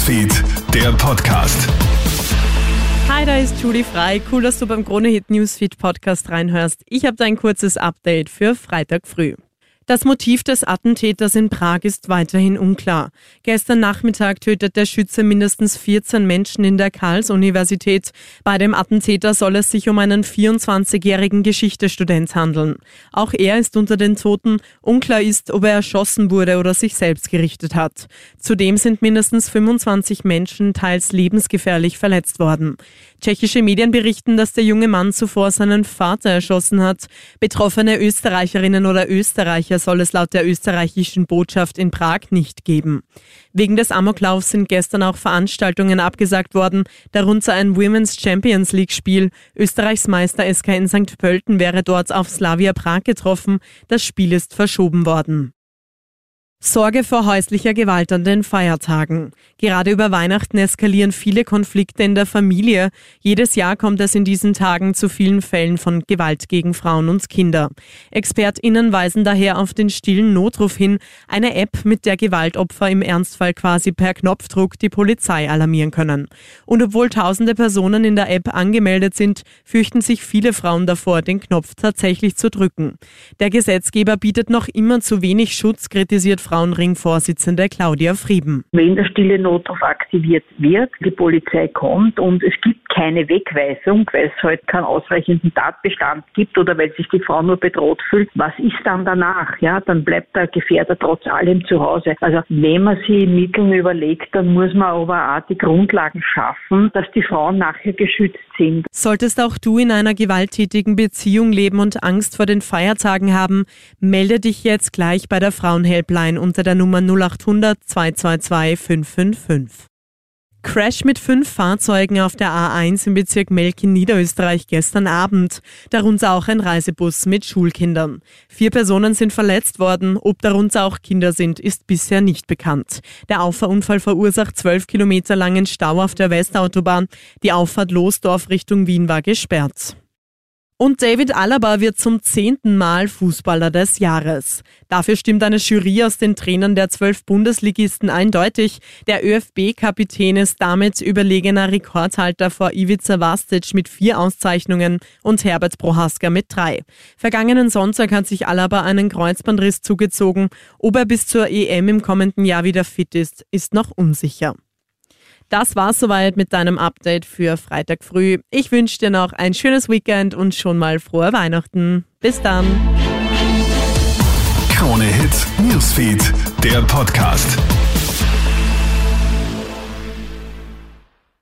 Newsfeed, der Podcast. Hi, da ist Julie Frei. Cool, dass du beim Krone Hit Newsfeed Podcast reinhörst. Ich habe da ein kurzes Update für Freitag früh. Das Motiv des Attentäters in Prag ist weiterhin unklar. Gestern Nachmittag tötet der Schütze mindestens 14 Menschen in der Karls-Universität. Bei dem Attentäter soll es sich um einen 24-jährigen Geschichtestudent handeln. Auch er ist unter den Toten. Unklar ist, ob er erschossen wurde oder sich selbst gerichtet hat. Zudem sind mindestens 25 Menschen teils lebensgefährlich verletzt worden. Tschechische Medien berichten, dass der junge Mann zuvor seinen Vater erschossen hat. Betroffene Österreicherinnen oder Österreicher soll es laut der österreichischen Botschaft in Prag nicht geben. Wegen des Amoklaufs sind gestern auch Veranstaltungen abgesagt worden, darunter ein Women's Champions League Spiel. Österreichs Meister SK in St. Pölten wäre dort auf Slavia Prag getroffen. Das Spiel ist verschoben worden. Sorge vor häuslicher Gewalt an den Feiertagen. Gerade über Weihnachten eskalieren viele Konflikte in der Familie. Jedes Jahr kommt es in diesen Tagen zu vielen Fällen von Gewalt gegen Frauen und Kinder. ExpertInnen weisen daher auf den stillen Notruf hin, eine App, mit der Gewaltopfer im Ernstfall quasi per Knopfdruck die Polizei alarmieren können. Und obwohl tausende Personen in der App angemeldet sind, fürchten sich viele Frauen davor, den Knopf tatsächlich zu drücken. Der Gesetzgeber bietet noch immer zu wenig Schutz, kritisiert Frauenring-Vorsitzende Claudia Frieben. Wenn der stille Notruf aktiviert wird, die Polizei kommt und es gibt keine Wegweisung, weil es halt keinen ausreichenden Tatbestand gibt oder weil sich die Frau nur bedroht fühlt, was ist dann danach? Ja, dann bleibt der Gefährder trotz allem zu Hause. Also wenn man sich Mittel überlegt, dann muss man aber auch die Grundlagen schaffen, dass die Frauen nachher geschützt sind. Solltest auch du in einer gewalttätigen Beziehung leben und Angst vor den Feiertagen haben, melde dich jetzt gleich bei der Frauenhelpline unter der Nummer 0800 222 555. Crash mit fünf Fahrzeugen auf der A1 im Bezirk Melk in Niederösterreich gestern Abend, darunter auch ein Reisebus mit Schulkindern. Vier Personen sind verletzt worden, ob darunter auch Kinder sind, ist bisher nicht bekannt. Der Auffahrunfall verursacht zwölf Kilometer langen Stau auf der Westautobahn. Die Auffahrt Losdorf Richtung Wien war gesperrt. Und David Alaba wird zum zehnten Mal Fußballer des Jahres. Dafür stimmt eine Jury aus den Trainern der zwölf Bundesligisten eindeutig. Der ÖFB-Kapitän ist damit überlegener Rekordhalter vor Ivica Vastic mit vier Auszeichnungen und Herbert Prohaska mit drei. Vergangenen Sonntag hat sich Alaba einen Kreuzbandriss zugezogen. Ob er bis zur EM im kommenden Jahr wieder fit ist, ist noch unsicher. Das war's soweit mit deinem Update für Freitag früh. Ich wünsche dir noch ein schönes Weekend und schon mal frohe Weihnachten. Bis dann. Krone Hits, Newsfeed, der Podcast.